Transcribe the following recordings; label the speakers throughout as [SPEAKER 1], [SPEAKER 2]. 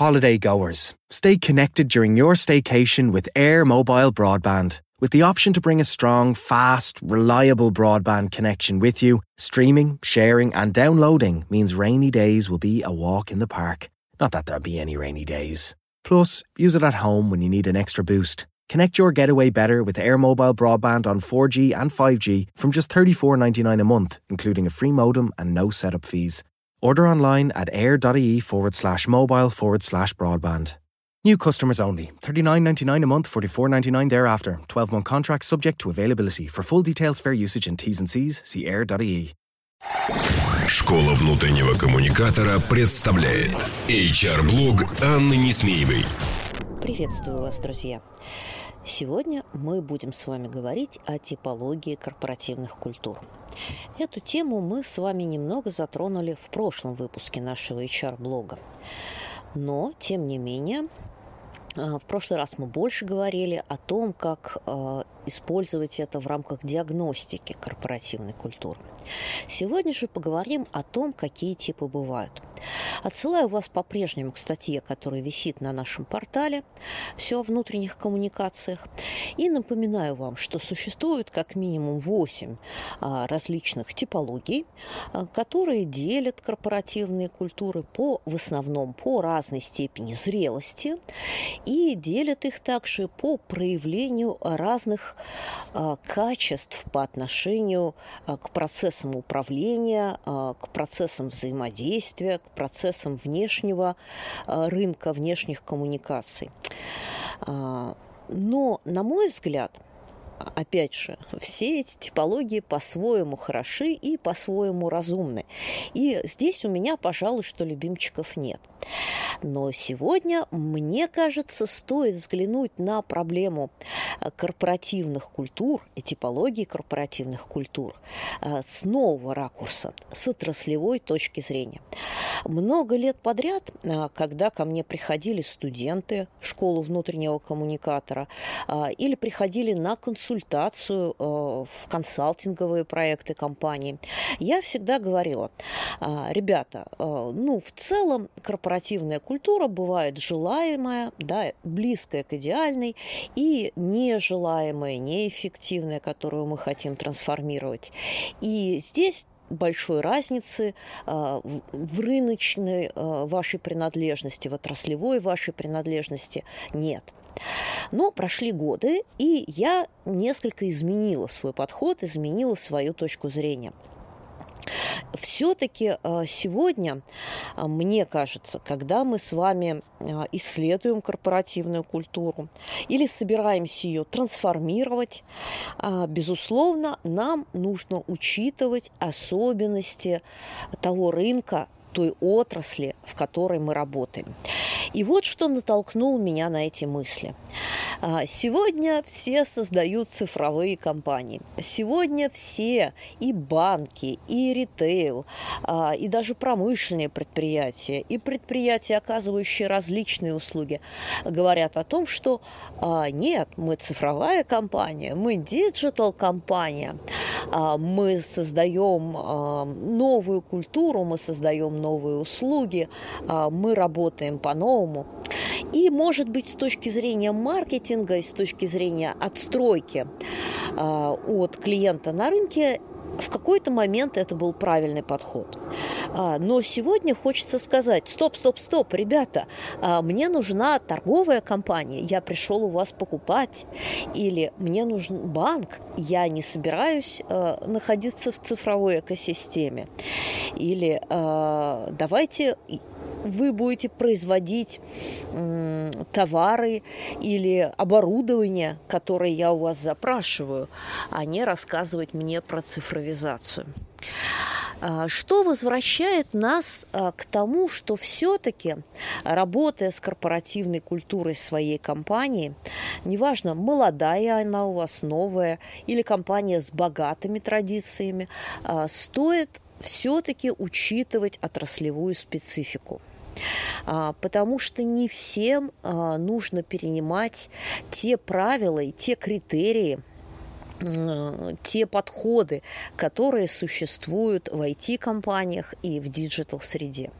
[SPEAKER 1] Holiday goers, stay connected during your staycation with Air Mobile Broadband. With the option to bring a strong, fast, reliable broadband connection with you, streaming, sharing, and downloading means rainy days will be a walk in the park. Not that there'll be any rainy days. Plus, use it at home when you need an extra boost. Connect your getaway better with Air Mobile broadband on 4G and 5G from just $34.99 a month, including a free modem and no setup fees. Order online at air.ie forward slash mobile forward slash broadband. New customers only. $39.99 a month, $44.99 thereafter. 12 month contract subject to availability. For full details, fair usage and T's and C's, see air.ie.
[SPEAKER 2] Школа внутреннего коммуникатора представляет HR-блог Анны Несмеевой.
[SPEAKER 3] Приветствую вас, друзья! Сегодня мы будем с вами говорить о типологии корпоративных культур. Эту тему мы с вами немного затронули в прошлом выпуске нашего HR-блога. Но, тем не менее, а, в прошлый раз мы больше говорили о том, как а, использовать это в рамках диагностики корпоративной культуры. Сегодня же поговорим о том, какие типы бывают. Отсылаю вас по-прежнему к статье, которая висит на нашем портале «Все о внутренних коммуникациях». И напоминаю вам, что существует как минимум 8 а, различных типологий, а, которые делят корпоративные культуры по, в основном по разной степени зрелости и делят их также по проявлению разных а, качеств по отношению к процессам управления, к процессам взаимодействия, к процессам внешнего рынка, внешних коммуникаций. Но, на мой взгляд, опять же, все эти типологии по-своему хороши и по-своему разумны. И здесь у меня, пожалуй, что любимчиков нет. Но сегодня, мне кажется, стоит взглянуть на проблему э, корпоративных культур и типологии корпоративных культур э, с нового ракурса, с отраслевой точки зрения. Много лет подряд, э, когда ко мне приходили студенты школу внутреннего коммуникатора или приходили на консультацию в консалтинговые проекты компании, я всегда говорила, ребята, ну, в целом корпоративная культура бывает желаемая, да, близкая к идеальной, и нежелаемая, неэффективная, которую мы хотим трансформировать. И здесь большой разницы э, в рыночной э, вашей принадлежности, в отраслевой вашей принадлежности нет. Но прошли годы, и я несколько изменила свой подход, изменила свою точку зрения. Все-таки э, сегодня, э, мне кажется, когда мы с вами э, исследуем корпоративную культуру или собираемся ее трансформировать, безусловно, нам нужно учитывать особенности того рынка, той отрасли, в которой мы работаем. И вот что натолкнул меня на эти мысли. А, сегодня все создают цифровые компании. Сегодня все и банки, и ритейл, а, и даже промышленные предприятия, и предприятия, оказывающие различные услуги, говорят о том, что а, нет, мы цифровая компания, мы digital компания, мы создаем новую культуру, мы создаем новые услуги, мы работаем по-новому. И, может быть, с точки зрения маркетинга и с точки зрения отстройки а, от клиента на рынке, в какой-то момент это был правильный подход. А, но сегодня хочется сказать, стоп, стоп, стоп, ребята, а, мне нужна торговая компания, я пришел у вас покупать, или мне нужен банк, я не собираюсь находиться в цифровой экосистеме, или давайте вы будете производить товары или оборудование, которое я у вас запрашиваю, а не рассказывать мне про цифровизацию. А, что возвращает нас а, к тому, что все-таки, работая с корпоративной культурой своей компании, неважно, молодая она у вас, новая, или компания с богатыми традициями, а, стоит все-таки учитывать отраслевую специфику. А, потому что не всем а, нужно перенимать те правила и те критерии, те подходы, которые существуют в IT-компаниях и в digital-среде.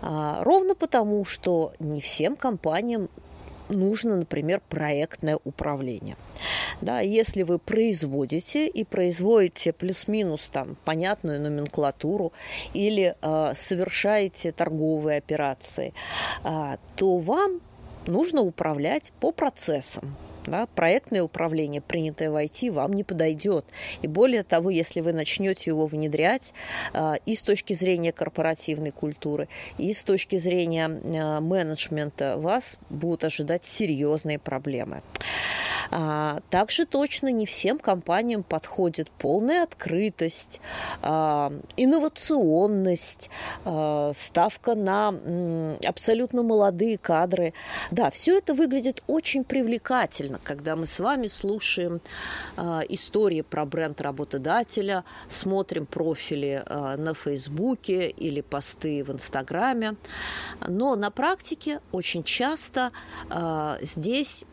[SPEAKER 3] А, ровно потому, что не всем компаниям нужно, например, проектное управление. Да, если вы производите и производите плюс-минус там понятную номенклатуру или э, совершаете торговые операции, э, то вам нужно управлять по процессам. Да, проектное управление, принятое в IT, вам не подойдет. И более того, если вы начнете его внедрять э, и с точки зрения корпоративной культуры, и с точки зрения э, менеджмента, вас будут ожидать серьезные проблемы. А, также точно не всем компаниям подходит полная открытость, а, инновационность, а, ставка на абсолютно молодые кадры. Да, все это выглядит очень привлекательно, когда мы с вами слушаем истории про бренд работодателя, смотрим профили на Фейсбуке или посты в Инстаграме. Но на практике очень часто здесь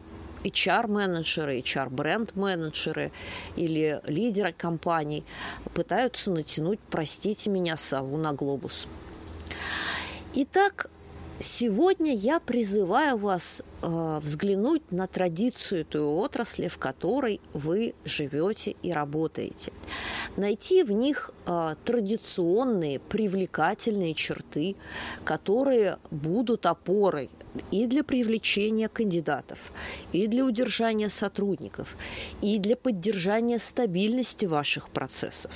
[SPEAKER 3] HR-менеджеры, HR-бренд-менеджеры или лидеры компаний пытаются натянуть, простите меня, сову на глобус. Итак, Сегодня я призываю вас э, взглянуть на традицию той отрасли, в которой вы живете и работаете. Найти в них э, традиционные, привлекательные черты, которые будут опорой и для привлечения кандидатов, и для удержания сотрудников, и для поддержания стабильности ваших процессов.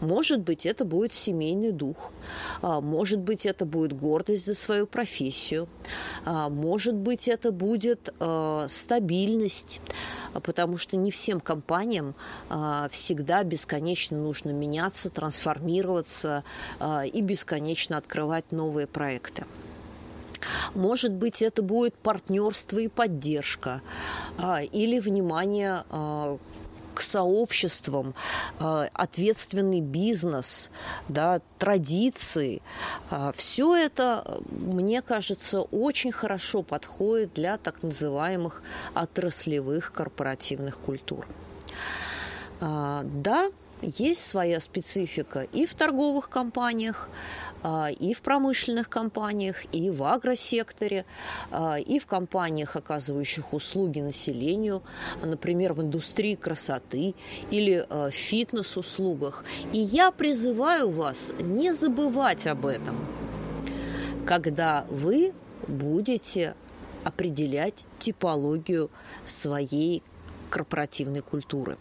[SPEAKER 3] Может быть, это будет семейный дух, а, может быть, это будет гордость за свою профессию, а, может быть, это будет а, стабильность, потому что не всем компаниям всегда бесконечно нужно меняться, трансформироваться и бесконечно открывать новые проекты. Может быть, это будет партнерство и поддержка, или внимание к сообществам, э, ответственный бизнес, да, традиции. Все это, мне кажется, очень хорошо подходит для так называемых отраслевых корпоративных культур. Да, есть своя специфика и в торговых компаниях, а, и в промышленных компаниях, и в агросекторе, а, и в компаниях, оказывающих услуги населению, например, в индустрии красоты или а, в фитнес-услугах. И я призываю вас не забывать об этом, когда вы будете определять типологию своей корпоративной культуры.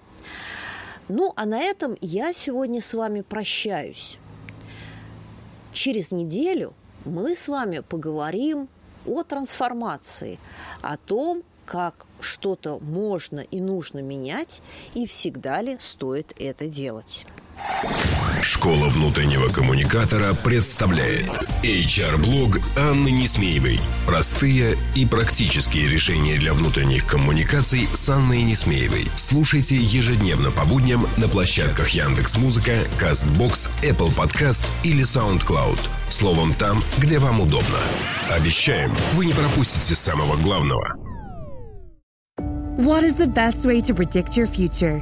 [SPEAKER 3] Ну, а на этом я сегодня с вами прощаюсь. Через неделю мы с вами поговорим о трансформации, о том, как что-то можно и нужно менять, и всегда ли стоит это делать.
[SPEAKER 2] Школа внутреннего коммуникатора представляет HR-блог Анны Несмеевой. Простые и практические решения для внутренних коммуникаций с Анной Несмеевой. Слушайте ежедневно по будням на площадках Яндекс Музыка, Castbox, Apple Podcast или SoundCloud. Словом, там, где вам удобно. Обещаем, вы не пропустите самого главного.
[SPEAKER 4] What is the best way to predict your future?